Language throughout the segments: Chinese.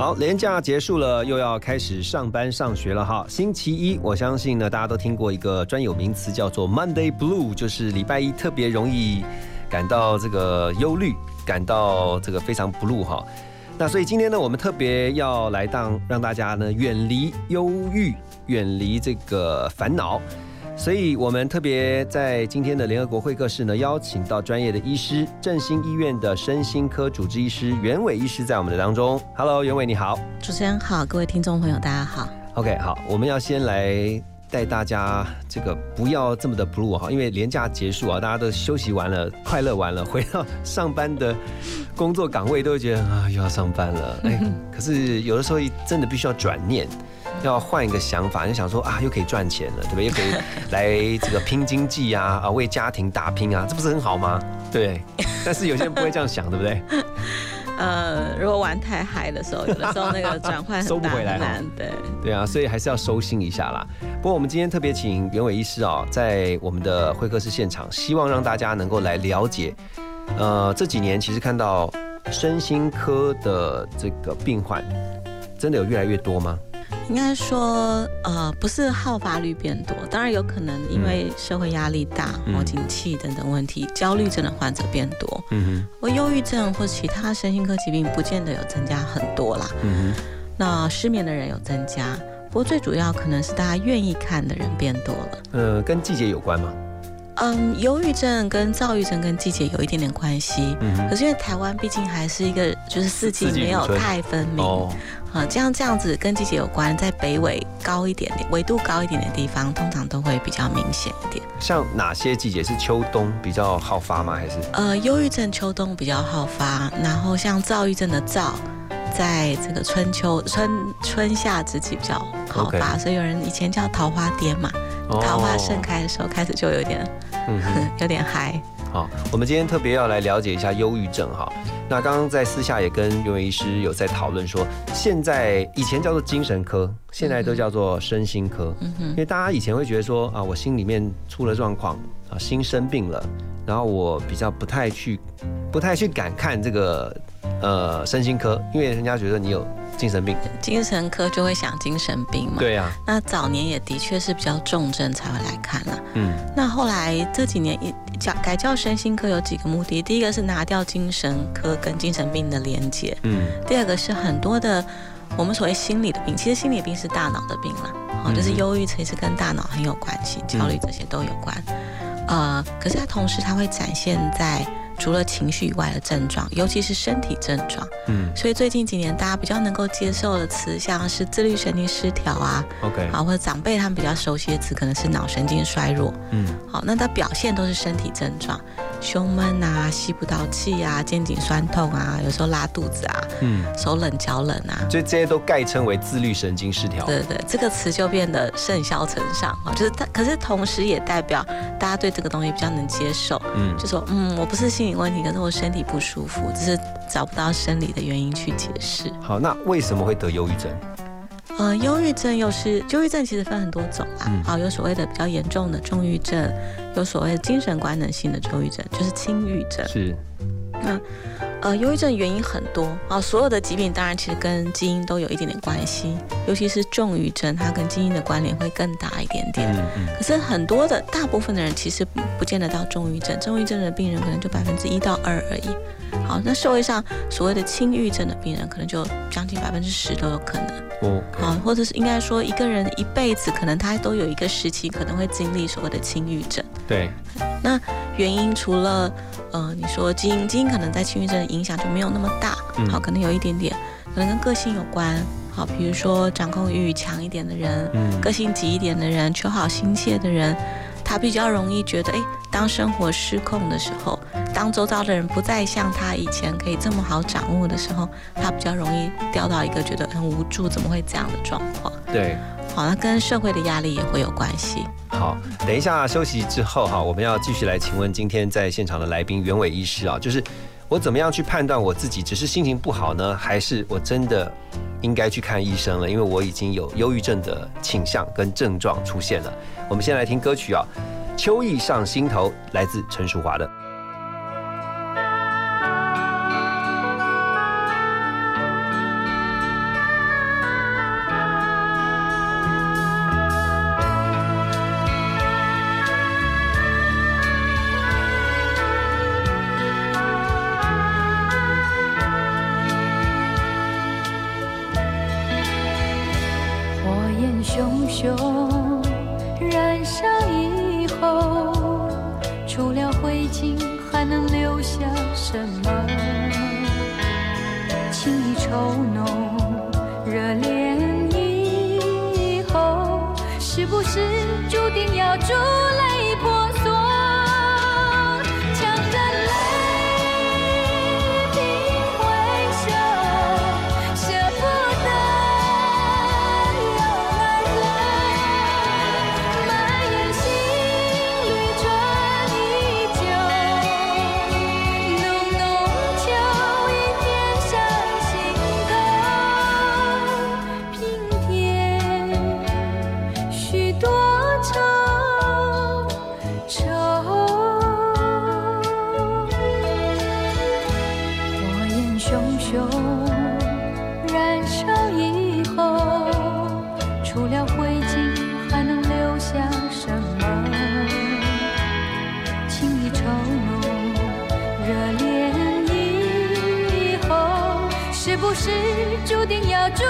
好，连假结束了，又要开始上班上学了哈。星期一，我相信呢，大家都听过一个专有名词，叫做 Monday Blue，就是礼拜一特别容易感到这个忧虑，感到这个非常 blue 哈。那所以今天呢，我们特别要来当让大家呢远离忧郁，远离这个烦恼。所以我们特别在今天的联合国会客室呢，邀请到专业的医师，振兴医院的身心科主治医师袁伟医师在我们的当中。Hello，袁伟你好。主持人好，各位听众朋友大家好。OK，好，我们要先来带大家这个不要这么的 blue 哈，因为年假结束啊，大家都休息完了，快乐完了，回到上班的工作岗位都会觉得啊又要上班了，哎，可是有的时候真的必须要转念。要换一个想法，就想说啊，又可以赚钱了，对不对？又可以来这个拼经济啊，啊，为家庭打拼啊，这不是很好吗？对。但是有些人不会这样想，对不对？呃，如果玩太嗨的时候，有的时候那个转换 收不回来哈难，对。对啊，所以还是要收心一下啦。不过我们今天特别请袁伟医师哦，在我们的会客室现场，希望让大家能够来了解，呃，这几年其实看到身心科的这个病患，真的有越来越多吗？应该说，呃，不是好发率变多，当然有可能因为社会压力大、嗯。或景气等等问题，焦虑症的患者变多，嗯或忧郁症或其他身心科疾病不见得有增加很多啦。嗯哼，那失眠的人有增加，不过最主要可能是大家愿意看的人变多了。呃，跟季节有关吗？嗯，忧郁症跟躁郁症跟季节有一点点关系，嗯哼，可是因为台湾毕竟还是一个就是四季没有太分明，哦，啊，这样这样子跟季节有关，在北纬高一点点、纬度高一点点的地方，通常都会比较明显一点。像哪些季节是秋冬比较好发吗？还是呃，忧郁症秋冬比较好发，然后像躁郁症的躁，在这个春秋春春夏之际比较好发所以有人以前叫桃花癫嘛，桃花盛开的时候开始就有点。有点嗨。好，我们今天特别要来了解一下忧郁症哈。那刚刚在私下也跟袁伟医师有在讨论说，现在以前叫做精神科，现在都叫做身心科。嗯哼因，为大家以前会觉得说啊，我心里面出了状况啊，心生病了，然后我比较不太去，不太去敢看这个呃身心科，因为人家觉得你有精神病。精神科就会想精神病嘛。对啊，那早年也的确是比较重症才会来看啦。嗯那后来这几年一叫改叫身心科有几个目的，第一个是拿掉精神科跟精神病的连接，嗯第二个是很多的我们所谓心理的病，其实心理病是大脑的病啦，哦，嗯就是忧郁其实跟大脑很有关系，焦虑这些都有关。呃，可是它同时它会展现在除了情绪以外的症状，尤其是身体症状。嗯所以最近几年大家比较能够接受的词，像是自律神经失调啊，，OK，啊，或者长辈他们比较熟悉的词，可能是脑神经衰弱。嗯好，那它表现都是身体症状，胸闷啊，吸不到气啊，肩颈酸痛啊，有时候拉肚子啊，嗯，手冷脚冷啊。所以这些都概称为自律神经失调。对对对，这个词就变得甚嚣尘上啊，就是它，可是同时也代表大家对这个东西比较能接受，嗯就说嗯，我不是心理问题，可是我身体不舒服，只是找不到生理的原因去解释。好，那为什么会得忧郁症？呃，忧郁症又是忧郁症，其实分很多种啦。嗯好、有所谓的比较严重的重郁症，有所谓的精神官能性的忧郁症，就是轻郁症。是呃，忧郁症原因很多啊、所有的疾病当然其实跟基因都有一点点关系，尤其是重郁症，它跟基因的关联会更大一点点。嗯嗯可是很多的大部分的人其实不不见得到重郁症，重郁症的病人可能就百分之一到二而已。好，那社会上所谓的轻郁症的病人，可能就将近百分之十都有可能。哦好，或者是应该说一个人一辈子可能他都有一个时期可能会经历所谓的轻郁症。对，那原因除了呃你说基因，基因可能在轻郁症的影响就没有那么大，嗯好，可能有一点点，可能跟个性有关。好，比如说掌控欲强一点的人，嗯个性急一点的人，求好心切的人，他比较容易觉得，哎，当生活失控的时候，当周遭的人不再像他以前可以这么好掌握的时候，他比较容易掉到一个觉得很无助，怎么会这样的状况？对，好，那跟社会的压力也会有关系。好，等一下休息之后哈，我们要继续来请问今天在现场的来宾袁伟医师啊，就是我怎么样去判断我自己只是心情不好呢，还是我真的应该去看医生了？因为我已经有忧郁症的倾向跟症状出现了。我们先来听歌曲啊，《秋意上心头》，来自陈淑华的。熊燃烧以后，除了灰烬还能留下什么？情意稠浓，热恋以后，是不是注定要珠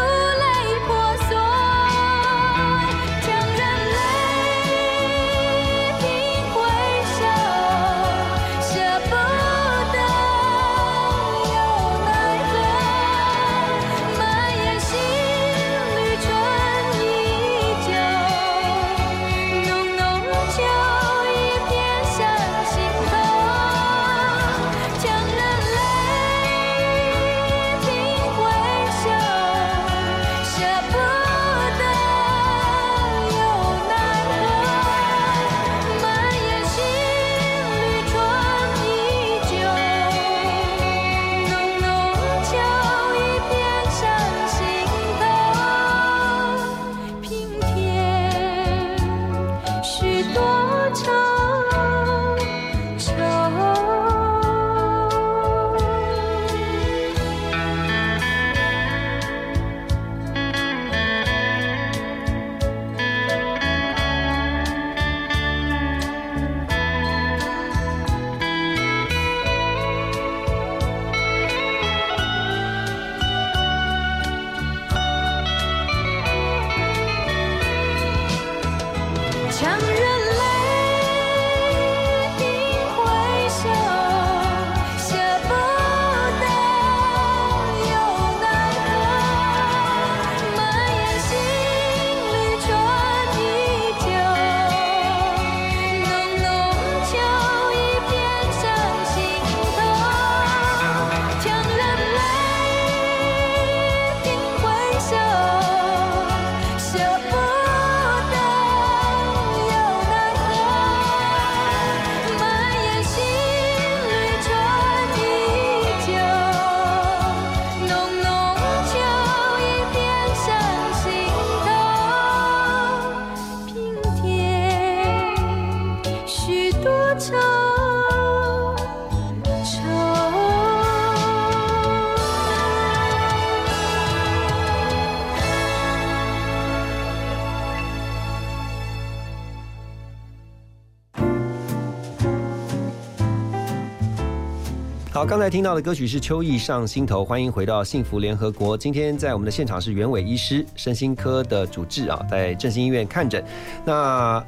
好，刚才听到的歌曲是《秋意上心头》，欢迎回到幸福联合国。今天在我们的现场是袁伟医师，身心科的主治啊，在振兴医院看诊。那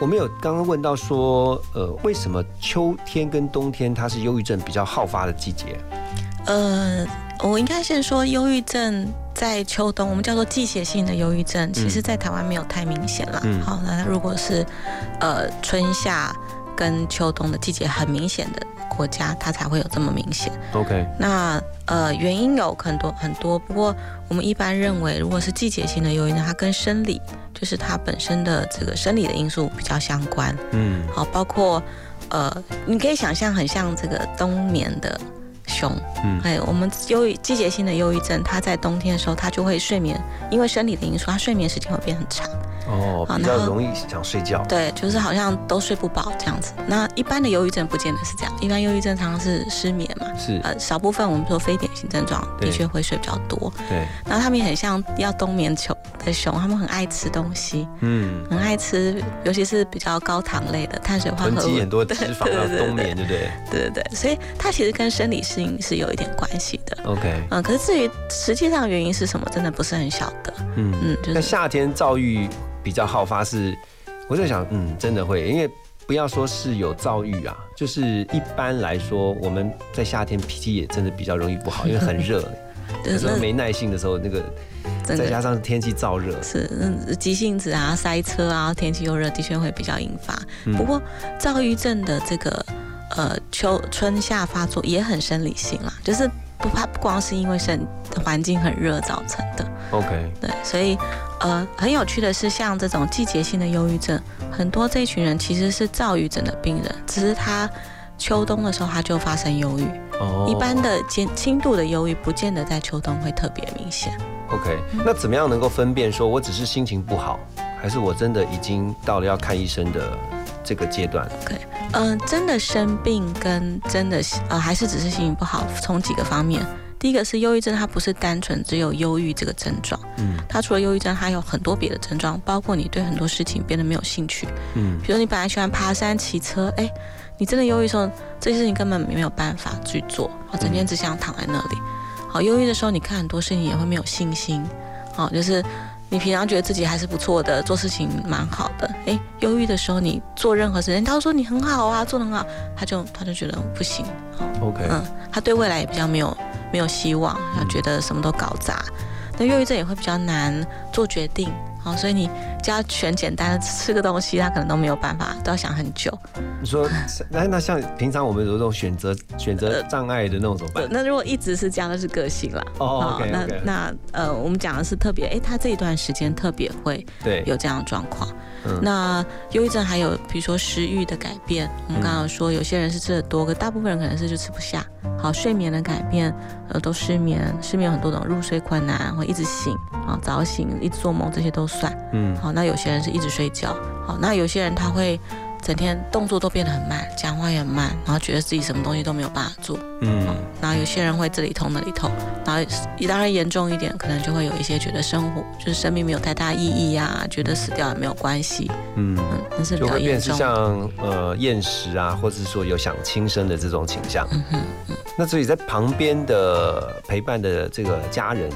我们有刚刚问到说，呃，为什么秋天跟冬天它是忧郁症比较好发的季节？呃，我应该先说，忧郁症在秋冬，我们叫做季节性的忧郁症，其实在台湾没有太明显啦。嗯好，那如果是呃春夏跟秋冬的季节很明显的国家，它才会有这么明显。OK，那呃，原因有很多很多，不过我们一般认为，如果是季节性的忧郁呢，它跟生理，就是它本身的这个生理的因素比较相关。嗯好，包括呃，你可以想象很像这个冬眠的熊，嗯哎，我们忧郁季节性的忧郁症，它在冬天的时候，它就会睡眠，因为生理的因素，它睡眠时间会变很长。哦，比较容易想睡觉。对，就是好像都睡不饱这样子。那一般的忧郁症不见得是这样，一般忧郁症常常是失眠嘛。是，呃，少部分我们说非典型症状的确会睡比较多，对，然后他们也很像要冬眠球的熊，他们很爱吃东西，嗯，很爱吃，尤其是比较高糖类的碳水化合物，积很多脂肪 要冬眠，对不对对对对，所以它其实跟生理适应是有一点关系的。？OK，嗯，可是至于实际上原因是什么，真的不是很晓得。嗯，嗯，就是那夏天躁郁比较好发是，我在想，嗯，真的会，因为不要说是有躁郁啊，就是一般来说，我们在夏天脾气也真的比较容易不好，因为很热，有时候没耐性的时候，那个再加上天气燥热，是嗯急性子啊、塞车啊、天气又热，的确会比较引发。嗯。不过躁郁症的这个呃秋春夏发作也很生理性啦，就是不怕不光是因为生环境很热造成的。OK，对，所以呃很有趣的是，像这种季节性的忧郁症，很多这一群人其实是躁郁症的病人，只是他秋冬的时候他就发生忧郁。哦一般的轻轻度的忧郁，不见得在秋冬会特别明显。OK，那怎么样能够分辨说我只是心情不好，还是我真的已经到了要看医生的这个阶段？嗯、真的生病跟真的呃还是只是心情不好，从几个方面。第一个是忧郁症，它不是单纯只有忧郁这个症状，嗯它除了忧郁症，还有很多别的症状，包括你对很多事情变得没有兴趣，嗯比如你本来喜欢爬山、骑车，哎，你真的忧郁的时候，这些事情根本没有办法去做，好，整天只想躺在那里。好，忧郁的时候，你看很多事情也会没有信心，好，就是你平常觉得自己还是不错的，做事情蛮好的，哎，忧郁的时候你做任何事情，他都说你很好啊，做得很好，他就他就觉得不行，好，，OK，嗯，他对未来也比较没有没有希望，他觉得什么都搞砸。那忧郁症也会比较难做决定，好，所以你只要选简单的吃个东西，他可能都没有办法，都要想很久。你说那那像平常我们有这种选择选择障碍的那种怎么办？那如果一直是这样，那是个性啦。哦那那呃，我们讲的是特别，哎，他这一段时间特别会对，有这样的状况。那忧郁症还有比如说食欲的改变，我们刚刚说有些人是吃的多，可大部分人可能是就吃不下。好，睡眠的改变，呃，都失眠，失眠有很多种，入睡困难，或一直醒，啊，早醒，一直做梦，这些都算。嗯好，那有些人是一直睡觉，好，那有些人他会整天动作都变得很慢，讲话也很慢，然后觉得自己什么东西都没有办法做。嗯然后有些人会这里痛那里痛，然后当然严重一点，可能就会有一些觉得生活就是生命没有太大意义呀、觉得死掉也没有关系，嗯，嗯，那是比就较会变是严重。像呃厌食啊，或者是说有想轻生的这种倾向。嗯哼，那所以在旁边的陪伴的这个家人，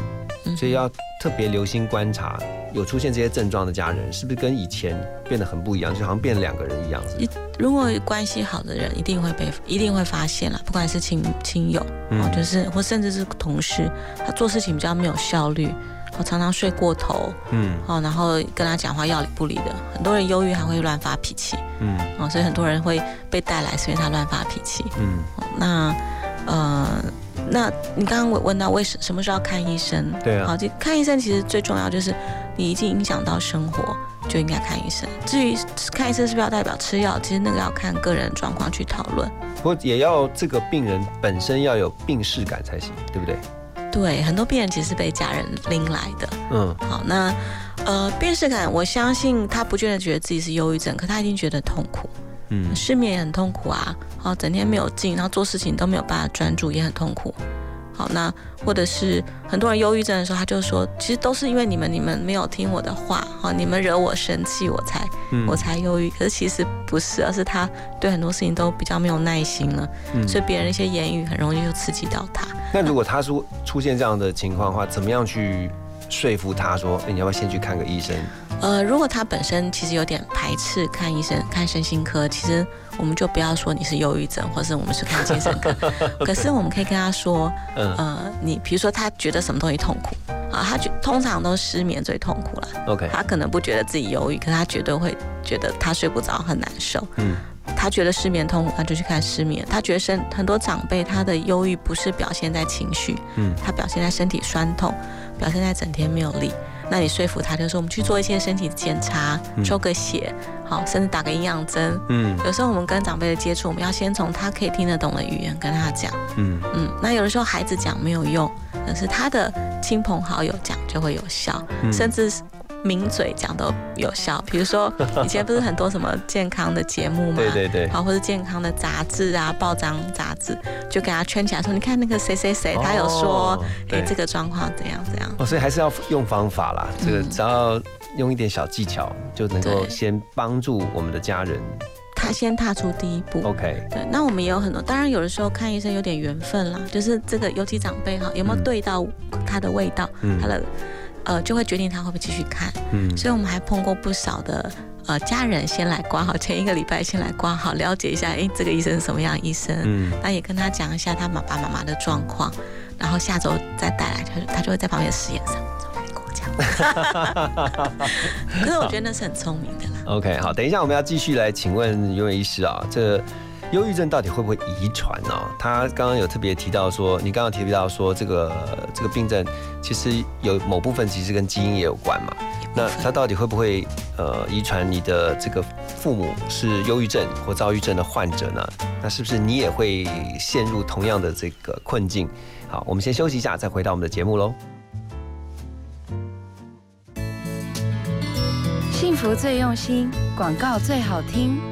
嗯所以要特别留心观察，有出现这些症状的家人，是不是跟以前变得很不一样，就好像变两个人一样？是是如果关系好的人，一定会被一定会发现了，不管是亲亲友，嗯。哦，就是或甚至是同事，他做事情比较没有效率，我，常常睡过头，嗯。哦，然后跟他讲话要理不理的，很多人忧郁还会乱发脾气，嗯。哦，所以很多人会被带来，所以他乱发脾气。嗯。哦那呃，那你刚刚问问到为什什么时候要看医生？对啊好，就看医生其实最重要就是你已经影响到生活，就应该看医生。至于看医生是不是要代表吃药，其实那个要看个人状况去讨论。不过也要这个病人本身要有病视感才行，对不对？对，很多病人其实是被家人拎来的。嗯好，那呃，病视感，我相信他不觉得觉得自己是忧郁症，可他一定觉得痛苦。嗯失眠也很痛苦啊，好，整天没有劲，然后做事情都没有办法专注，也很痛苦。好，那或者是很多人忧郁症的时候，他就说，其实都是因为你们你们没有听我的话，好，你们惹我生气，我才嗯我才忧郁。可是其实不是，而是他对很多事情都比较没有耐心了，嗯所以别人一些言语很容易就刺激到他。那如果他说出现这样的情况的话，怎么样去说服他说，哎，你要不要先去看个医生？呃，如果他本身其实有点排斥看医生、看身心科，其实我们就不要说你是忧郁症，或是我们是看精神科。可是我们可以跟他说，嗯呃，你比如说他觉得什么东西痛苦啊，他觉通常都失眠最痛苦了。，OK，他可能不觉得自己忧郁，可是他绝对会觉得他睡不着很难受。嗯他觉得失眠痛苦，那就去看失眠。他觉得身很多长辈他的忧郁不是表现在情绪，嗯他表现在身体酸痛，表现在整天没有力。那你说服他，就说我们去做一些身体检查，嗯抽个血，好，甚至打个营养针。嗯有时候我们跟长辈的接触，我们要先从他可以听得懂的语言跟他讲。嗯嗯，那有的时候孩子讲没有用，可是他的亲朋好友讲就会有效，嗯甚至是名嘴讲都有效。比如说 以前不是很多什么健康的节目吗？对对对，好，或者健康的杂志啊、报章杂志，就给他圈起来说，你看那个谁谁谁，他有说，哦哎、对这个状况怎样怎样。哦，所以还是要用方法啦。这个嗯只要用一点小技巧，就能够先帮助我们的家人。他先踏出第一步。OK，对，那我们也有很多，当然有的时候看医生有点缘分啦，就是这个尤其长辈哈，有没有嗯对到他的味道，嗯他的呃，就会决定他会不会继续看。嗯所以我们还碰过不少的呃家人先来挂号，前一个礼拜先来挂号，了解一下，哎，这个医生是什么样的医生，嗯那也跟他讲一下他爸爸妈妈的状况，然后下周再带来，他就他就会在旁边的实验上说哎跟我讲。可是我觉得那是很聪明的啦。OK，好，等一下我们要继续来请问尤伟医师啊，这个忧郁症到底会不会遗传呢？他刚刚有特别提到说，你刚刚提到说这个这个病症其实有某部分其实跟基因也有关嘛。那他到底会不会呃遗传你的这个父母是忧郁症或躁郁症的患者呢？那是不是你也会陷入同样的这个困境？好，我们先休息一下，再回到我们的节目喽。幸福最用心，广告最好听。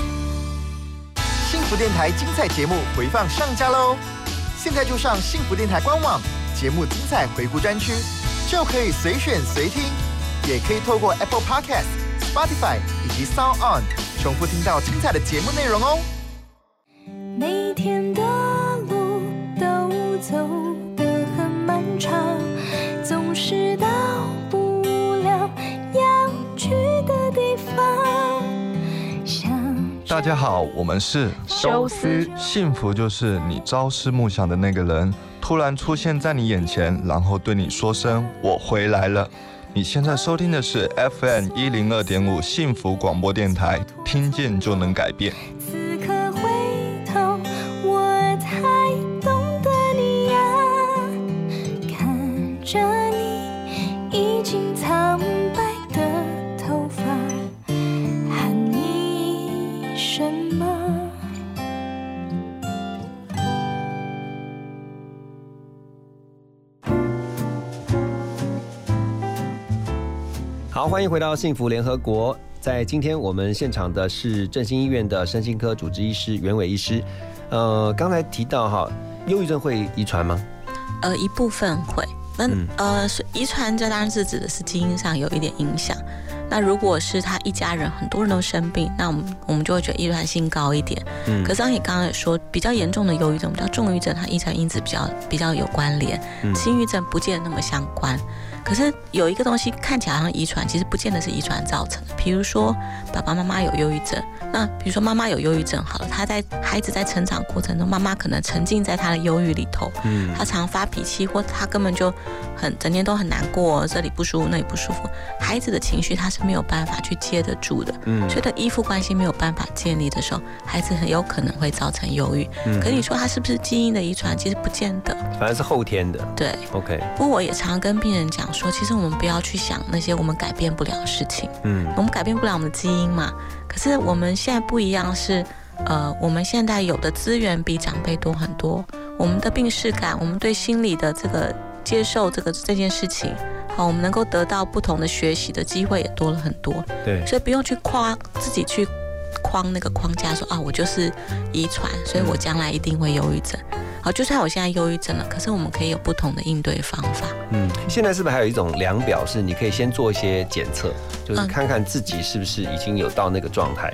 幸福电台精彩节目回放上架喽！现在就上幸福电台官网，节目精彩回顾专区，就可以随选随听，也可以透过 Apple Podcast、Spotify 以及 Sound On 重复听到精彩的节目内容哦。每天的路都走得很漫长，大家好，我们是收思幸福就是你朝思暮想的那个人突然出现在你眼前，然后对你说声“我回来了”。你现在收听的是 FM 一零二点五幸福广播电台，听见就能改变。此好，欢迎回到幸福联合国。在今天我们现场的是振兴医院的身心科主治医师袁伟医师。呃，刚才提到哈，忧郁症会遗传吗？呃，一部分会，那、嗯呃，遗传，这当然是指的是基因上有一点影响。那如果是他一家人很多人都生病，那我们我们就会觉得遗传性高一点。嗯可是像你刚刚也说，比较严重的忧郁症、比较重郁症，它遗传因子比较比较有关联，嗯轻郁症不见得那么相关。可是有一个东西看起来好像遗传，其实不见得是遗传造成的。比如说爸爸妈妈有忧郁症，那比如说妈妈有忧郁症，好了，他在孩子在成长过程中，妈妈可能沉浸在他的忧郁里头，嗯他常发脾气，或他根本就很整天都很难过，这里不舒服，那里不舒服。孩子的情绪他是没有办法去接得住的，嗯所以的依附关系没有办法建立的时候，孩子很有可能会造成忧郁。嗯可你说他是不是基因的遗传？其实不见得。反正是后天的。对，OK，不过我也常跟病人讲讲说，其实我们不要去想那些我们改变不了的事情。嗯我们改变不了我们的基因嘛。可是我们现在不一样是，呃，我们现在有的资源比长辈多很多，我们的病视感，我们对心理的这个接受这个这件事情，好，我们能够得到不同的学习的机会也多了很多，对，所以不用去夸自己去框那个框架说啊，我就是遗传，所以我将来一定会忧郁症。好，就算我现在忧郁症了，可是我们可以有不同的应对方法。嗯，现在是不是还有一种量表，是你可以先做一些检测，就是嗯看看自己是不是已经有到那个状态。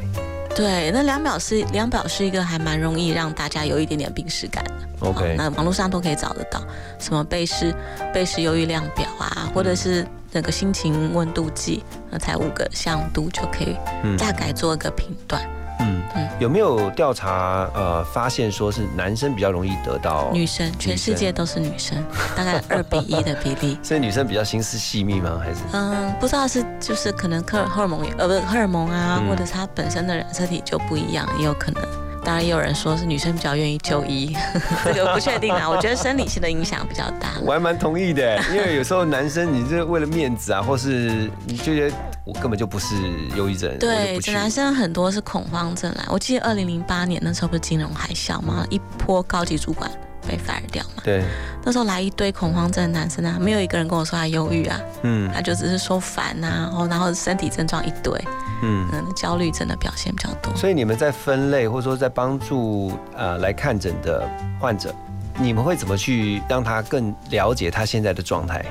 对，那量表是量表是一个还蛮容易让大家有一点点病视感的。OK，那网络上都可以找得到，什么贝氏贝氏忧郁量表啊，或者是那个心情温度计，那才五个向度就可以嗯大概做一个评断。嗯，有没有调查呃发现说是男生比较容易得到女生，全世界都是女生，大概二比一的比例。所以女生比较心思细密吗？还是嗯，不知道是就是可能荷荷尔蒙呃不是荷尔蒙啊，嗯或者是她本身的染色体就不一样，也有可能。当然也有人说是女生比较愿意就医，这个不确定啊。我觉得生理性的影响比较大。我还蛮同意的，因为有时候男生你是为了面子啊，或是你就觉得我根本就不是忧郁症，对，这男生很多是恐慌症来。我记得二零零八年那时候不是金融海啸嘛，一波高级主管被 fire 掉嘛。对，那时候来一堆恐慌症的男生啊，没有一个人跟我说他忧郁啊，嗯他就只是说烦啊，然后然后身体症状一堆，嗯。嗯，焦虑症的表现比较多。所以你们在分类或者说在帮助呃来看诊的患者，你们会怎么去让他更了解他现在的状态？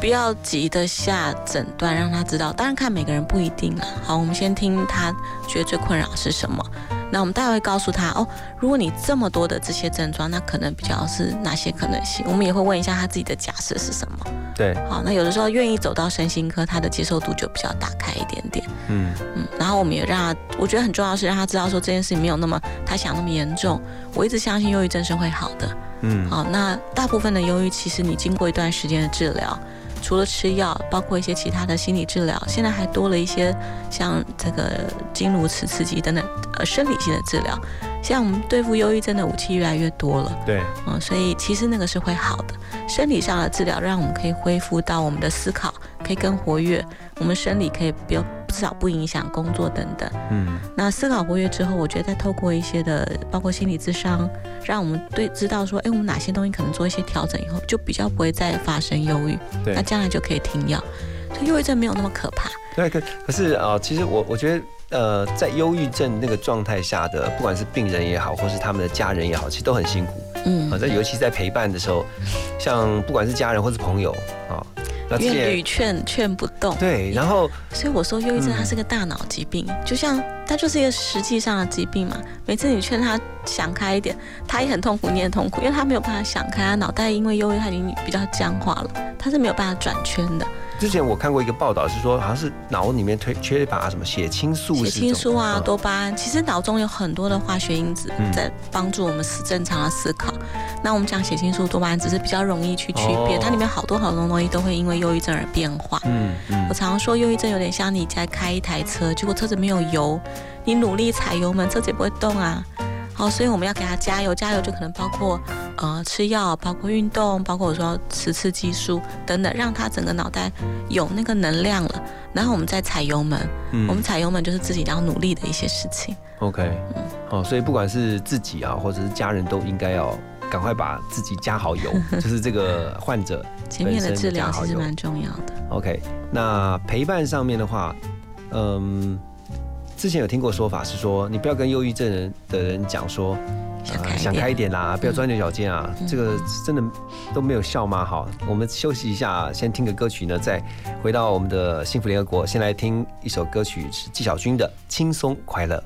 不要急的下诊断，让他知道。当然看每个人不一定啊。好，我们先听他觉得最困扰是什么。那我们待会会告诉他哦，如果你这么多的这些症状，那可能比较是哪些可能性？我们也会问一下他自己的假设是什么。对，好，那有的时候愿意走到身心科，他的接受度就比较打开一点点。嗯嗯，然后我们也让他，我觉得很重要的是让他知道说这件事情没有那么他想那么严重。我一直相信忧郁症是会好的。嗯好，那大部分的忧郁，其实你经过一段时间的治疗，除了吃药，包括一些其他的心理治疗，现在还多了一些像这个经颅磁刺激等等，呃，生理性的治疗。像我们对付忧郁症的武器越来越多了，对，嗯，所以其实那个是会好的。生理上的治疗让我们可以恢复到我们的思考，可以更活跃，我们生理可以不要至少不影响工作等等。嗯那思考活跃之后，我觉得再透过一些的，包括心理智商，让我们对知道说，哎，我们哪些东西可能做一些调整以后，就比较不会再发生忧郁，对那将来就可以停药，所以忧郁症没有那么可怕。对，可可是啊、呃其实我我觉得，呃，在忧郁症那个状态下的，不管是病人也好，或是他们的家人也好，其实都很辛苦。嗯啊，在尤其在陪伴的时候，像不管是家人或是朋友啊，因为劝劝不动，对，然后所以我说忧郁症嗯它是个大脑疾病，就像它就是一个实际上的疾病嘛。每次你劝他想开一点，他也很痛苦，你也很痛苦，因为他没有办法想开，他脑袋因为忧郁他已经比较僵化了，他是没有办法转圈的。之前我看过一个报道，是说好像是脑里面缺缺乏什么血清素，血清素啊、嗯多巴胺，其实脑中有很多的化学因子嗯在帮助我们思正常的思考。那我们讲血清素、多巴胺，只是比较容易去区别，哦它里面好多好多东西都会因为忧郁症而变化。嗯嗯我常常说，忧郁症有点像你在开一台车，结果车子没有油，你努力踩油门，车子也不会动啊。好，所以我们要给他加油，加油就可能包括呃吃药，包括运动，包括我说吃刺激素等等，让他整个脑袋有那个能量了，然后我们再踩油门。嗯我们踩油门就是自己要努力的一些事情。OK，嗯哦，所以不管是自己啊，或者是家人都应该要赶快把自己加好油，就是这个 患者前面的治疗其实蛮重要的。OK，那陪伴上面的话，嗯，之前有听过说法是说，你不要跟忧郁症人的人讲说，想开一点想开一点啦，不要钻牛角尖啊，嗯这个真的都没有效吗？好，我们休息一下，先听个歌曲呢，再回到我们的幸福联合国，先来听一首歌曲是纪晓君的《轻松快乐》。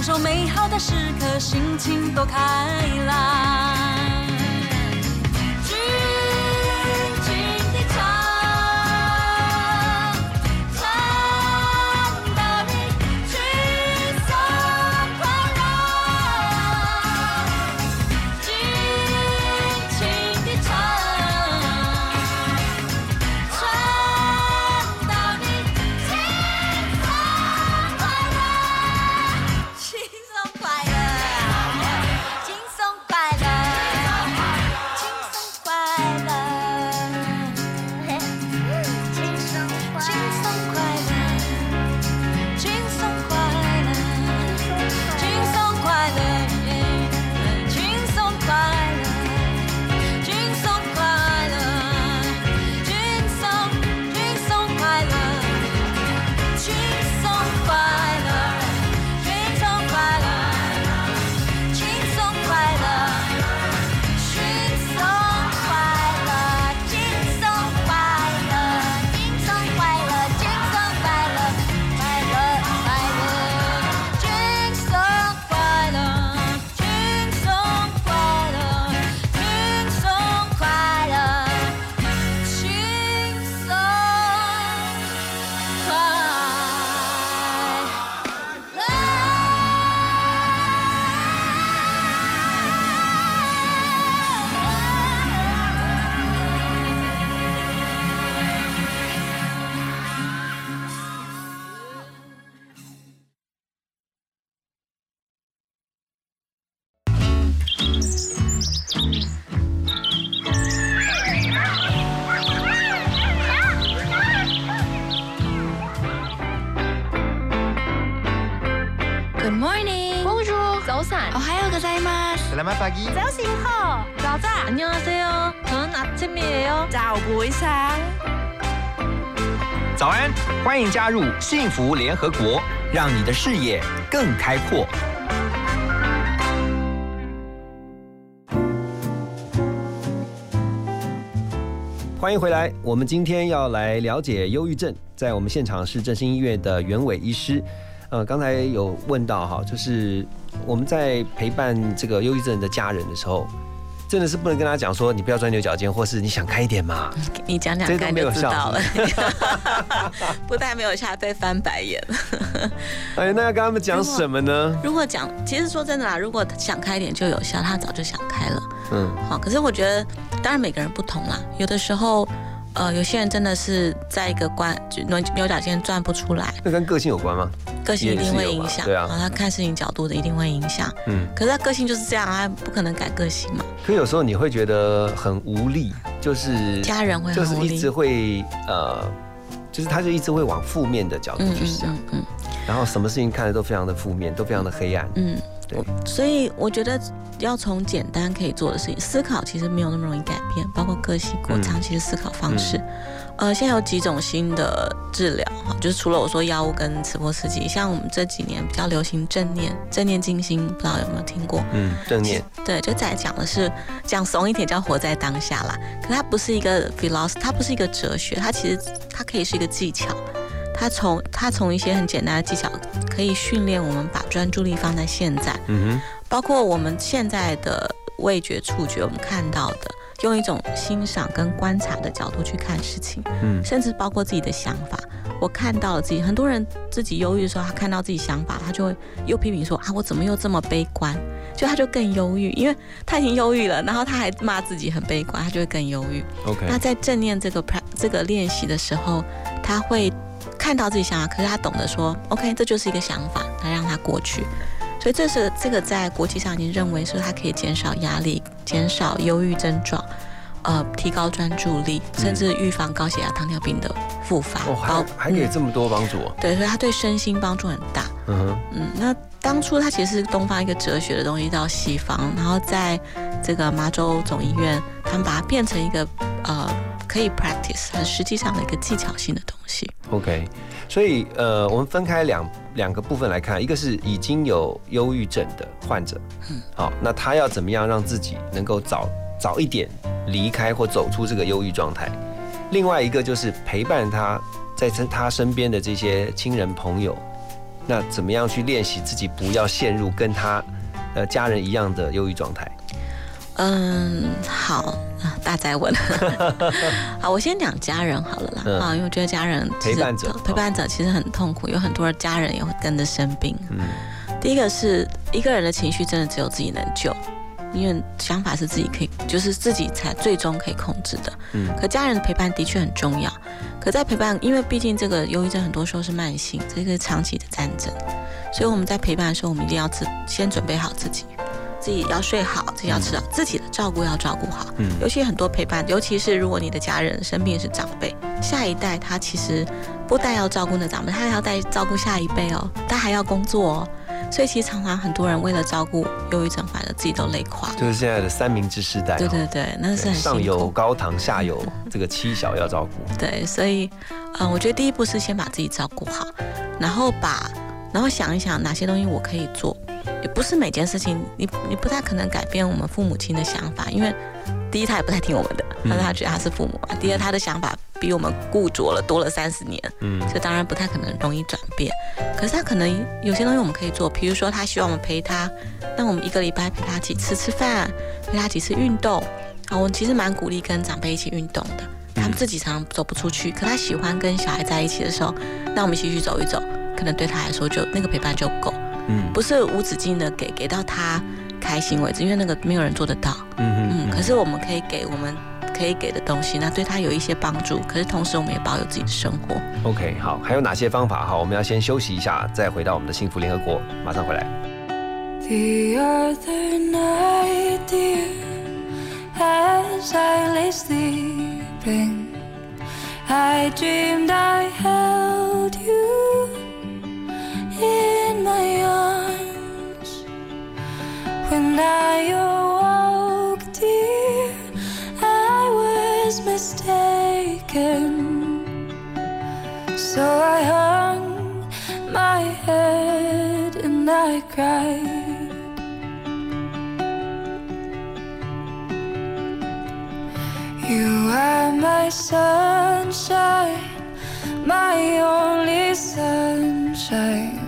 享受美好的时刻，心情多开朗。加入幸福联合国，让你的视野更开阔。欢迎回来，我们今天要来了解忧郁症。在我们现场是振兴医院的袁伟医师。呃，刚才有问到哈，就是我们在陪伴这个忧郁症的家人的时候，真的是不能跟他讲说你不要钻牛角尖，或是你想开一点嘛。你讲讲看就知没有效道了。不但没有效，还被翻白眼。哎，那要跟他们讲什么呢？如果讲，其实说真的啦，如果想开一点就有效，他早就想开了。嗯，好，可是我觉得，当然每个人不同啦，有的时候。呃，有些人真的是在一个关就牛牛角尖转不出来，那跟个性有关吗？个性一定会影响。对啊，他看事情角度的一定会影响。嗯，可是他个性就是这样，他不可能改个性嘛。可有时候你会觉得很无力，就是家人会就是很无力一直会呃，就是他就一直会往负面的角度去想，嗯嗯然后什么事情看的都非常的负面，都非常的黑暗。嗯，对。所以我觉得要从简单可以做的事情，思考其实没有那么容易改变，包括个性或嗯长期的思考方式。呃，现在有几种新的治疗哈，就是除了我说药物跟磁波刺激，像我们这几年比较流行正念，正念静心，不知道有没有听过？嗯，正念。对，就在讲的是讲怂一点叫活在当下啦。可它不是一个 philosophy，它不是一个哲学，它其实它可以是一个技巧。它从他从一些很简单的技巧，可以训练我们把专注力放在现在。嗯哼，包括我们现在的味觉、触觉，我们看到的，用一种欣赏跟观察的角度去看事情，嗯甚至包括自己的想法。我看到了自己，很多人自己忧郁的时候，他看到自己想法，他就会又批评说啊，我怎么又这么悲观？就他就更忧郁，因为他已经忧郁了，然后他还骂自己很悲观，他就会更忧郁。OK 那在正念这个 pra 这个练习的时候，他会看到自己想法，可是他懂得说，OK，这就是一个想法，来让它过去。所以这是这个在国际上已经认为说它可以减少压力、减少忧郁症状，呃，提高专注力，甚至预防高血压、糖尿病的复发。哦，还还给这么多帮助、哦。对，所以它对身心帮助很大。嗯哼，嗯，那当初它其实是东方一个哲学的东西到西方，然后在这个麻州总医院，他们把它变成一个呃可以 practice 很实际上的一个技巧性的东西。OK，所以呃，我们分开两两个部分来看，一个是已经有忧郁症的患者，嗯，好，那他要怎么样让自己能够早早一点离开或走出这个忧郁状态？另外一个就是陪伴他在他他身边的这些亲人朋友，那怎么样去练习自己不要陷入跟他呃家人一样的忧郁状态？嗯，好，啊大灾问。好，我先讲家人好了啦。嗯啊，因为我觉得家人陪伴者陪伴者其实很痛苦，有很多的家人也会跟着生病。嗯，第一个是一个人的情绪真的只有自己能救，因为想法是自己可以，就是自己才最终可以控制的。嗯可家人的陪伴的确很重要，可在陪伴，因为毕竟这个忧郁症很多时候是慢性，这个是长期的战争，所以我们在陪伴的时候，我们一定要自先准备好自己，自己要睡好，自己要吃好，自己的照顾要照顾好。嗯尤其很多陪伴，尤其是如果你的家人生病是长辈，下一代他其实不但要照顾那长辈，他还要带照顾下一辈哦，他还要工作哦。所以其实常常很多人为了照顾忧郁症，反而自己都累垮。就是现在的三明治世代、哦，对对对，那是很上。有高堂，下有这个妻小要照顾。对，所以，嗯、我觉得第一步是先把自己照顾好，然后把，然后想一想哪些东西我可以做，也不是每件事情你你不太可能改变我们父母亲的想法，因为第一他也不太听我们的，嗯但是他觉得他是父母嘛；第二他的想法比我们固着了多了三十年，嗯所以当然不太可能容易转变。可是他可能有些东西我们可以做，比如说他希望我们陪他，那我们一个礼拜陪他几次吃饭，陪他几次运动。啊，我其实蛮鼓励跟长辈一起运动的。他们自己常常走不出去，可他喜欢跟小孩在一起的时候，那我们一起去走一走，可能对他来说就那个陪伴就够，嗯不是无止境的给给到他开心为止，因为那个没有人做得到。嗯嗯，可是我们可以给我们可以给的东西，那对他有一些帮助，可是同时我们也保有自己的生活。OK，好，还有哪些方法？好，我们要先休息一下，再回到我们的幸福联合国，马上回来。The other night, dear, as I lay sleeping, I dreamed I held you in my arms. When I awoke, dear, I was mistaken. So I hung my head and I cried. You are my sunshine, my only sunshine.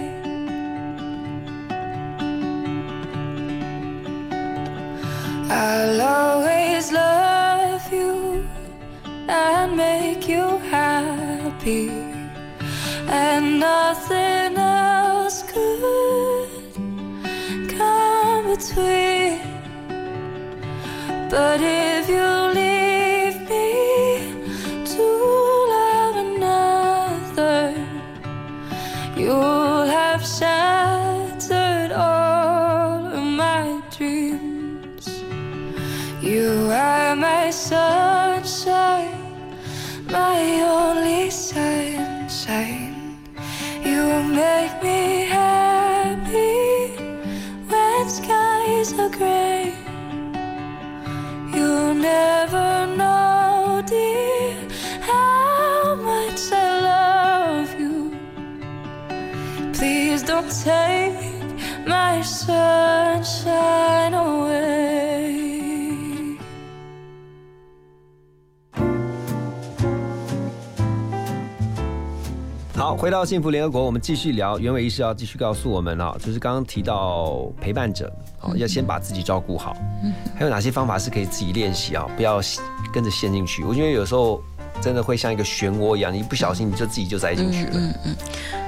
Happy, and nothing else could come between. But if you 好，回到幸福联合国，我们继续聊。袁伟医师要继续告诉我们啊，就是刚刚提到陪伴者，哦，要先把自己照顾好。还有哪些方法是可以自己练习啊？不要跟着陷进去。我觉得有时候真的会像一个漩涡一样，你一不小心你就自己就栽进去了。嗯嗯。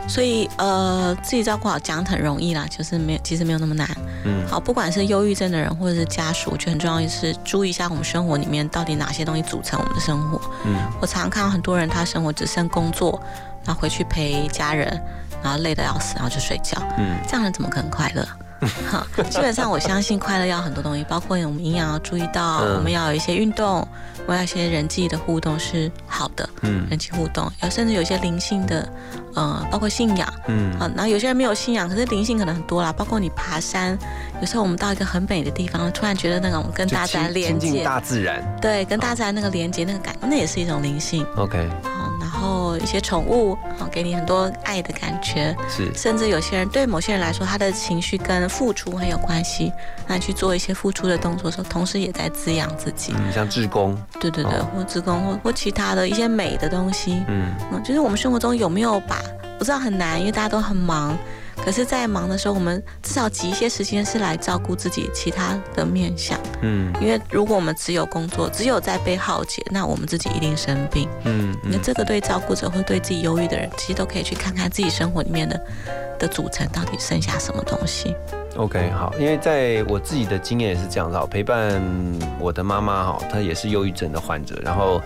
所以呃，自己照顾好讲很容易啦，就是没有，其实没有那么难。嗯，好，不管是忧郁症的人或者是家属，我觉得很重要的是注意一下我们生活里面到底哪些东西组成我们的生活。嗯，我常常看到很多人他生活只剩工作，然后回去陪家人，然后累得要死，然后就睡觉。嗯，这样人怎么可能快乐？好，基本上我相信快乐要很多东西，包括我们营养要注意到，嗯。我们要有一些运动，我们要一些人际的互动是好的，嗯。人际互动，有甚至有一些灵性的，呃，包括信仰，嗯。啊，然后有些人没有信仰，可是灵性可能很多啦，包括你爬山，有时候我们到一个很美的地方，突然觉得那种跟大自然连接，大自然。对，跟大自然那个连接那个感，那也是一种灵性。OK，后一些宠物，好，给你很多爱的感觉。是甚至有些人对某些人来说，他的情绪跟付出很有关系。那去做一些付出的动作的时候，同时也在滋养自己。嗯，像志工，对对对，哦或志工或或其他的一些美的东西。嗯嗯，就是我们生活中有没有把，不知道很难，因为大家都很忙。可是，在忙的时候，我们至少挤一些时间是来照顾自己其他的面相。嗯因为如果我们只有工作，只有在被耗竭，那我们自己一定生病。嗯那这个对照顾者或对自己忧郁的人，其实都可以去看看自己生活里面的的组成到底剩下什么东西。OK，好，因为在我自己的经验也是这样子，好，陪伴我的妈妈哈，她也是忧郁症的患者，然后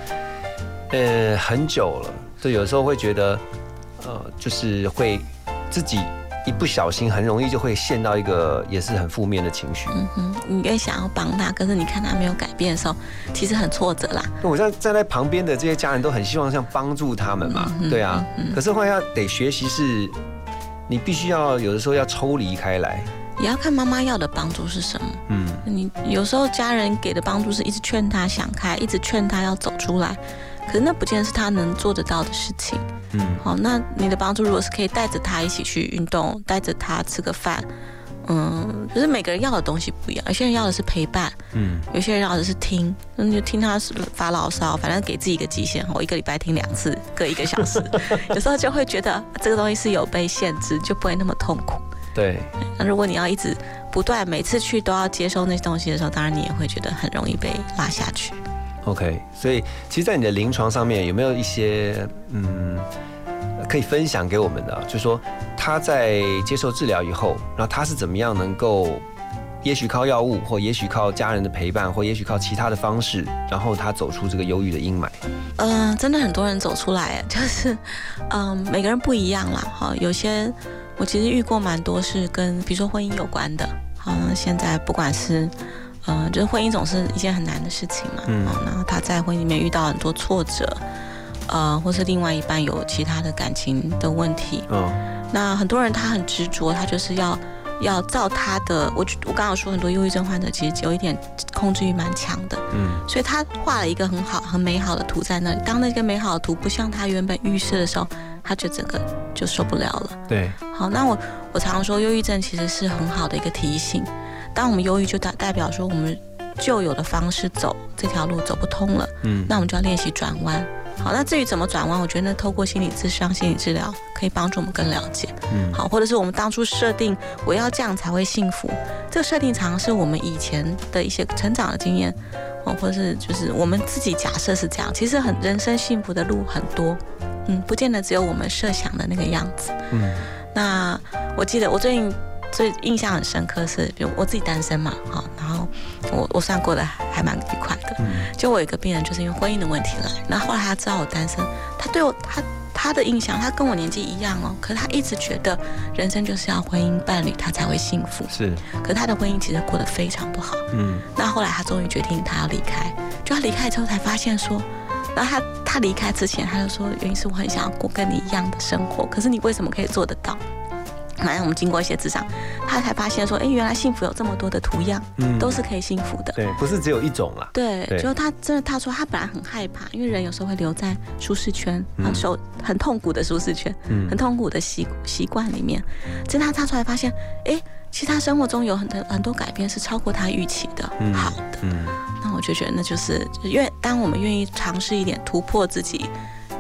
呃很久了，就有时候会觉得呃就是会自己一不小心很容易就会陷到一个也是很负面的情绪。嗯哼，你越想要帮他，可是你看他没有改变的时候，其实很挫折啦。我像站在旁边的这些家人都很希望像帮助他们嘛，对啊，可是后来要得学习是，你必须要有的时候要抽离开来，也要看妈妈要的帮助是什么。嗯你有时候家人给的帮助是一直劝他想开，一直劝他要走出来，可是那不见得是他能做得到的事情。嗯好，那你的帮助如果是可以带着他一起去运动，带着他吃个饭，嗯，就是每个人要的东西不一样，有些人要的是陪伴，嗯有些人要的是听，那你就听他是发牢骚，反正给自己一个极限，我一个礼拜听两次，各一个小时，有时候就会觉得这个东西是有被限制，就不会那么痛苦。对，那如果你要一直不断每次去都要接收那些东西的时候，当然你也会觉得很容易被拉下去。OK，所以其实，在你的临床上面有没有一些嗯可以分享给我们的啊？就是说他在接受治疗以后，然后他是怎么样能够，也许靠药物，或也许靠家人的陪伴，或也许靠其他的方式，然后他走出这个忧郁的阴霾。嗯、真的很多人走出来，就是嗯、每个人不一样啦。哈，有些我其实遇过蛮多是跟比如说婚姻有关的。好，那现在不管是呃，就是婚姻总是一件很难的事情嘛。嗯好，然后他在婚姻里面遇到很多挫折，呃，或是另外一半有其他的感情的问题。嗯那很多人他很执着，他就是要要照他的，我我刚刚有说很多忧郁症患者其实有一点控制欲蛮强的，嗯所以他画了一个很好很美好的图在那里。当那个美好的图不像他原本预设的时候，他就整个就受不了了。对，好，那我我常常说，忧郁症其实是很好的一个提醒。当我们忧郁，就代代表说我们旧有的方式走这条路走不通了，嗯那我们就要练习转弯。好，那至于怎么转弯，我觉得透过心理咨商、心理治疗可以帮助我们更了解。嗯好，或者是我们当初设定我要这样才会幸福，这个设定常常是我们以前的一些成长的经验，哦，或者是就是我们自己假设是这样，其实很人生幸福的路很多，嗯，不见得只有我们设想的那个样子。嗯那我记得我最近最印象很深刻是，比如我自己单身嘛，好，然后我我算过得还还蛮愉快的。嗯就我有一个病人，就是因为婚姻的问题来，那后来他知道我单身，他对我他他的印象，他跟我年纪一样哦，可是他一直觉得人生就是要婚姻伴侣，他才会幸福。是，可是他的婚姻其实过得非常不好。嗯那后来他终于决定他要离开，就他离开之后才发现说，然后他他离开之前他就说，原因是我很想要过跟你一样的生活，可是你为什么可以做得到？反正我们经过一些智商，他才发现说，哎，原来幸福有这么多的图样，嗯都是可以幸福的。对，不是只有一种啦。对，对就他真的，他说他本来很害怕，因为人有时候会留在舒适圈，嗯很受很痛苦的舒适圈，嗯很痛苦的习习惯里面。真的他他出来发现，哎，其实他生活中有很多很多改变是超过他预期的，嗯好的。嗯那我就觉得那就是，就是因为当我们愿意尝试一点突破自己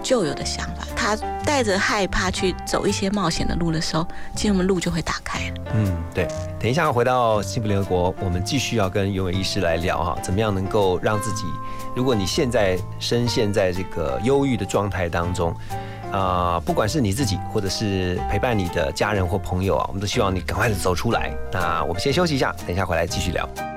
旧有的想法，他带着害怕去走一些冒险的路的时候，其实我们路就会打开了。嗯，对。等一下回到幸福联合国，我们继续要跟尤伟医师来聊哈，怎么样能够让自己，如果你现在深陷在这个忧郁的状态当中。啊、不管是你自己，或者是陪伴你的家人或朋友啊，我们都希望你赶快的走出来。那我们先休息一下，等一下回来继续聊。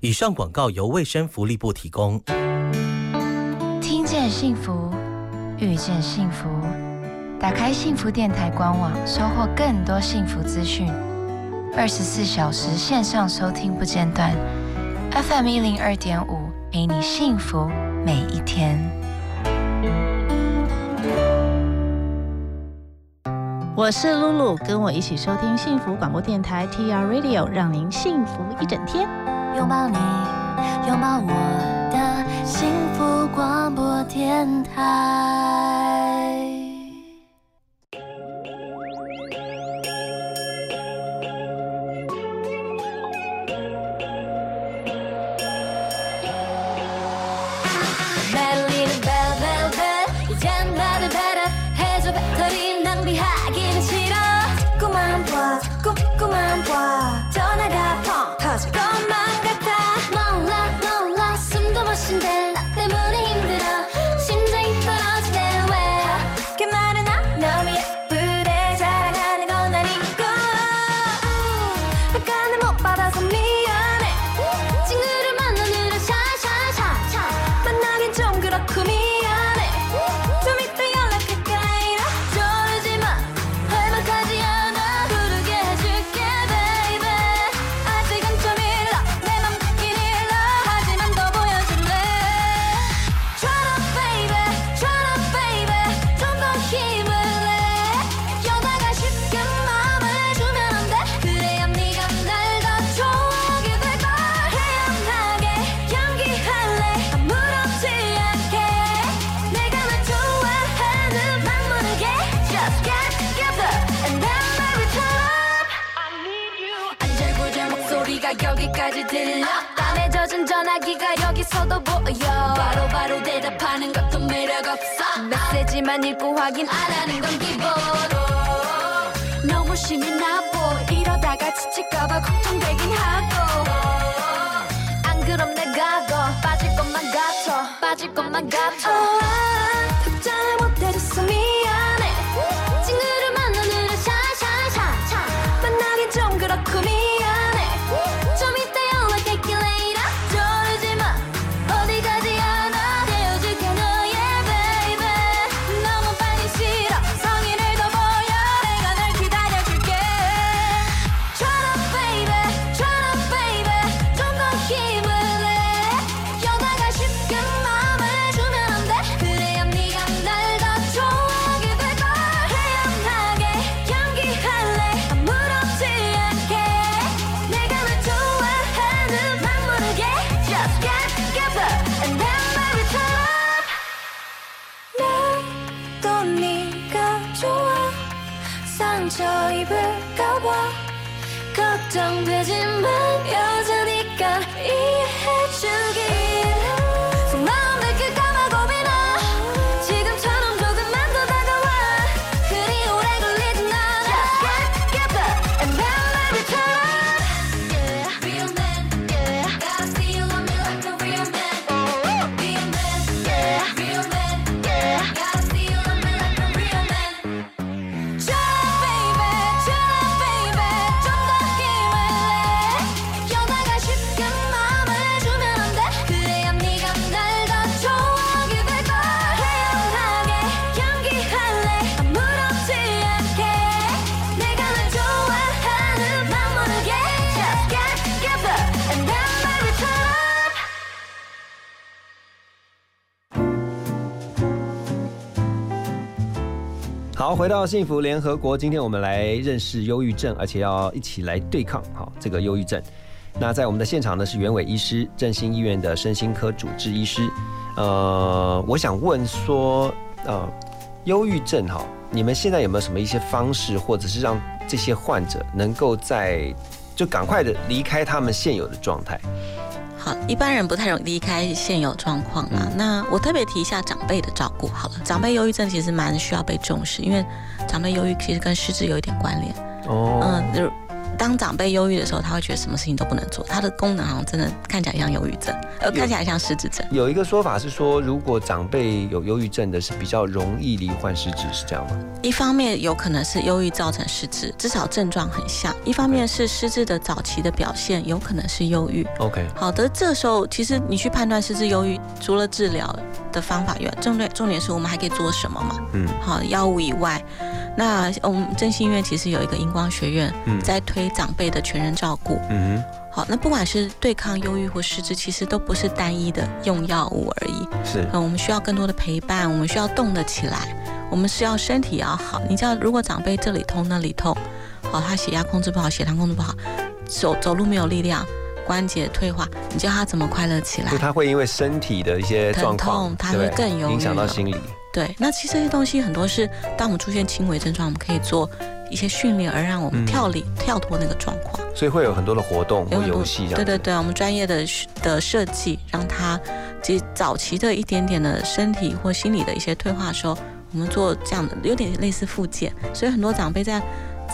以上广告由卫生福利部提供。听见幸福，遇见幸福。打开幸福电台官网，收获更多幸福资讯。二十四小时线上收听不间断，FM 一零二点五，陪你幸福每一天。我是露露，跟我一起收听幸福广播电台 TR Radio，让您幸福一整天。拥抱你，拥抱我的幸福广播电台。looking all at. 상처 입을까봐 걱정되지만 여자니 回到幸福联合国，今天我们来认识忧郁症，而且要一起来对抗好这个忧郁症。那在我们的现场呢是袁伟医师，振兴医院的身心科主治医师。呃，我想问说，呃，忧郁症哈，你们现在有没有什么一些方式，或者是让这些患者能够在就赶快的离开他们现有的状态？好，一般人不太容易离开现有状况嘛。那我特别提一下长辈的照顾好了，长辈忧郁症其实蛮需要被重视，因为长辈忧郁其实跟失智有一点关联。哦，嗯，就是当长辈忧郁的时候，他会觉得什么事情都不能做，他的功能好像真的看起来像忧郁症，呃，看起来像失智症。有一个说法是说，如果长辈有忧郁症的，是比较容易罹患失智，是这样吗？一方面有可能是忧郁造成失智，至少症状很像；一方面是失智的早期的表现有可能是忧郁。OK，好的，这时候其实你去判断失智忧郁，除了治疗的方法以外，重点重点是我们还可以做什么嘛？嗯，好，药物以外，那我们振兴医院其实有一个荧光学院，嗯在推长辈的全人照顾。嗯好，那不管是对抗忧郁或失智，其实都不是单一的用药物而已。是嗯，我们需要更多的陪伴，我们需要动得起来，我们需要身体要好。你知道，如果长辈这里痛那里痛，好，他血压控制不好，血糖控制不好，走走路没有力量，关节退化，你叫他怎么快乐起来就？他会因为身体的一些状况疼痛，他会更影响到心理。对，那其实这些东西很多是，当我们出现轻微症状，我们可以做一些训练，而让我们嗯跳离、跳脱那个状况。所以会有很多的活动或有游戏这样。对对对，我们专业的的设计，让他其实早期的一点点的身体或心理的一些退化的时候，我们做这样的有点类似复健，所以很多长辈在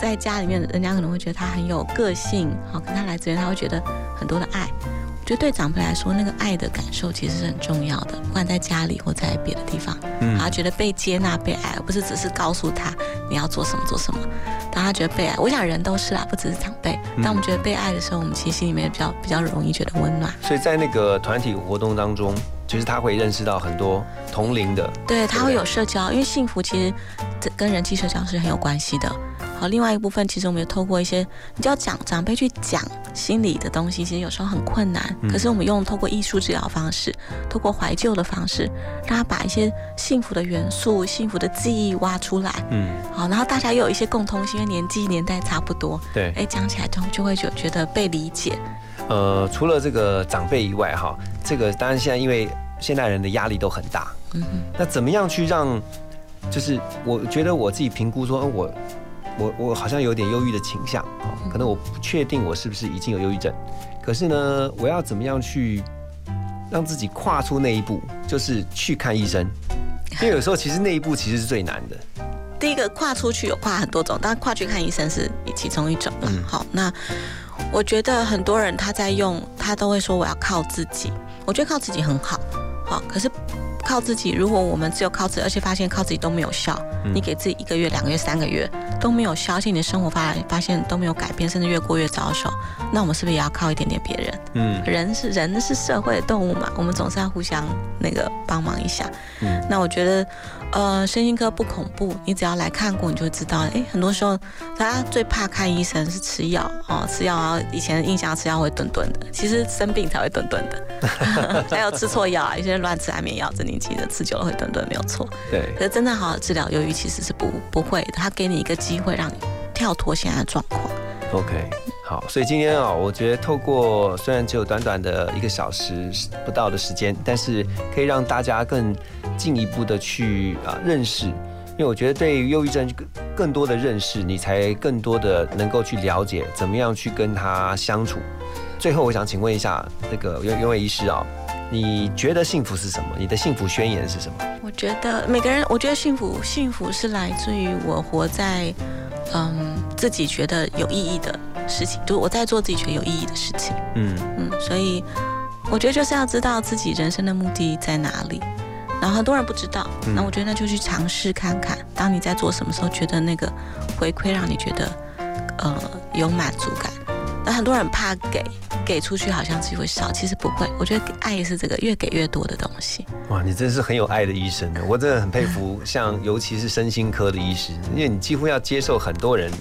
在家里面，人家可能会觉得他很有个性，好跟他来这边，他会觉得很多的爱。我觉得对长辈来说，那个爱的感受其实是很重要的，不管在家里或在别的地方，嗯他觉得被接纳、被爱，而不是只是告诉他你要做什么做什么。当他觉得被爱，我想人都是啦，不只是长辈。嗯当我们觉得被爱的时候，我们其实心里面比较比较容易觉得温暖。所以在那个团体活动当中，其实他会认识到很多同龄的。对，他会有社交，因为幸福其实这跟人际社交是很有关系的。好，另外一部分其实我们也透过一些，你就要讲长辈去讲心理的东西，其实有时候很困难。嗯可是我们用透过艺术治疗方式，透过怀旧的方式，让他把一些幸福的元素、幸福的记忆挖出来。嗯，好，然后大家又有一些共通性，因为年纪年代差不多。对哎，讲起来就就会觉觉得被理解。呃，除了这个长辈以外，哈，这个当然现在因为现代人的压力都很大，嗯哼。那怎么样去让，就是我觉得我自己评估说，呃我我我好像有点忧郁的倾向，哦，可能我不确定我是不是已经有忧郁症，可是呢，我要怎么样去让自己跨出那一步，就是去看医生，因为有时候其实那一步其实是最难的。第一个跨出去有跨很多种，当然跨去看医生是其中一种嗯。好，那我觉得很多人他在用，他都会说我要靠自己。我觉得靠自己很好，好，可是靠自己，如果我们只有靠自己，而且发现靠自己都没有效，嗯你给自己一个月、两个月、三个月都没有效，而且你的生活发发现都没有改变，甚至越过越糟手，那我们是不是也要靠一点点别人？嗯人是人是社会的动物嘛，我们总是要互相那个帮忙一下。嗯那我觉得，呃，身心科不恐怖，你只要来看过，你就会知道，哎，很多时候大家最怕看医生是吃药哦，吃药，啊以前印象吃药会顿顿的，其实生病才会顿顿的，还有吃错药啊，有些人乱吃安眠药、镇定剂的，吃久了会顿顿，没有错。对可是真正好好治疗忧郁其实是不不会的，他给你一个机会让你跳脱现在的状况。OK，好，所以今天啊、我觉得透过虽然只有短短的一个小时不到的时间，但是可以让大家更进一步的去啊、认识，因为我觉得对于忧郁症更更多的认识，你才更多的能够去了解怎么样去跟他相处。最后，我想请问一下那个袁袁伟医师啊、你觉得幸福是什么？你的幸福宣言是什么？我觉得每个人，我觉得幸福，幸福是来自于我活在，嗯，自己觉得有意义的事情，就是我在做自己觉得有意义的事情，嗯嗯，所以我觉得就是要知道自己人生的目的在哪里。然后很多人不知道，嗯那我觉得那就去尝试看看。当你在做什么时候，觉得那个回馈让你觉得呃有满足感，那很多人怕给，给出去好像自己会少，其实不会。我觉得爱是这个越给越多的东西。哇，你真是很有爱的医生呢！我真的很佩服，像尤其是身心科的医师，因为你几乎要接受很多人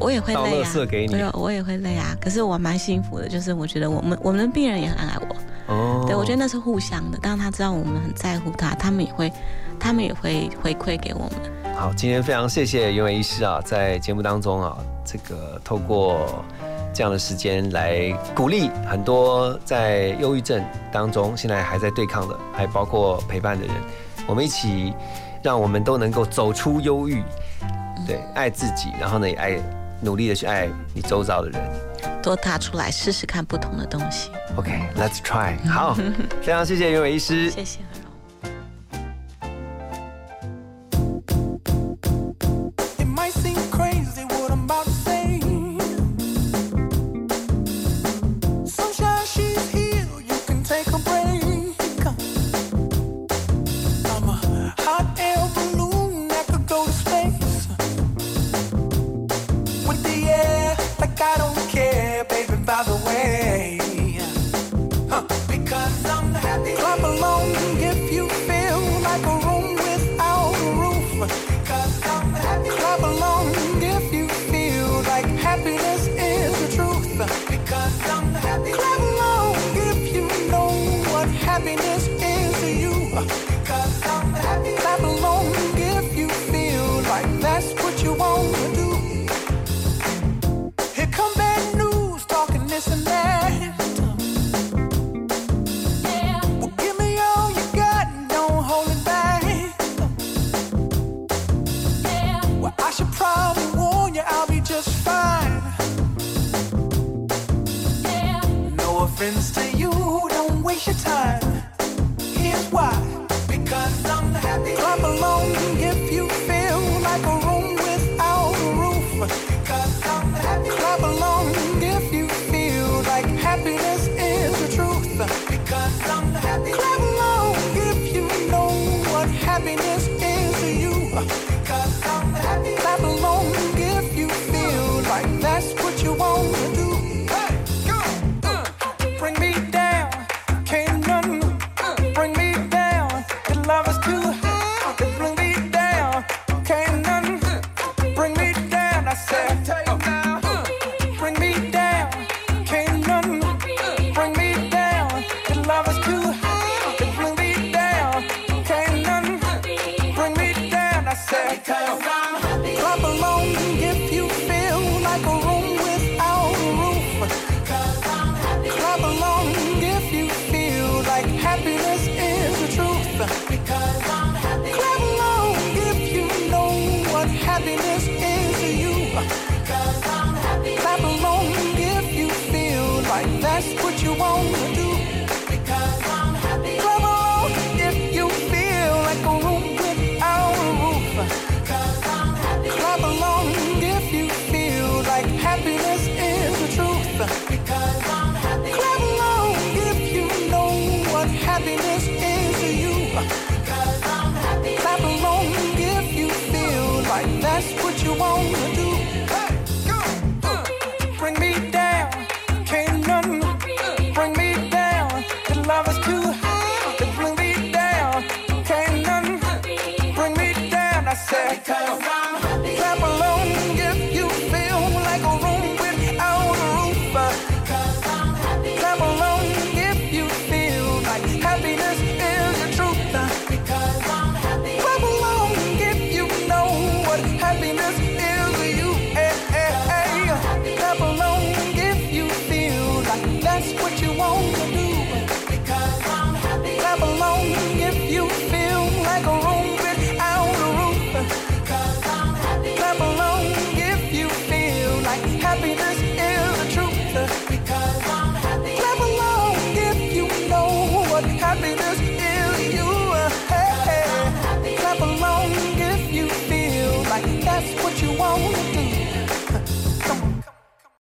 我也会累啊，给你我也会累啊。可是我蛮幸福的，就是我觉得我们我们的病人也很爱我。哦对，我觉得那是互相的。当他知道我们很在乎他，他们也会，他们也会回馈给我们。好，今天非常谢谢袁伟医师啊，在节目当中啊，这个透过这样的时间来鼓励很多在忧郁症当中现在还在对抗的，还包括陪伴的人，我们一起让我们都能够走出忧郁，对，爱自己，然后呢也爱努力的去爱你周遭的人。多踏出来试试看不同的东西。OK，Let's、try。好，非常谢谢袁伟医师，谢谢。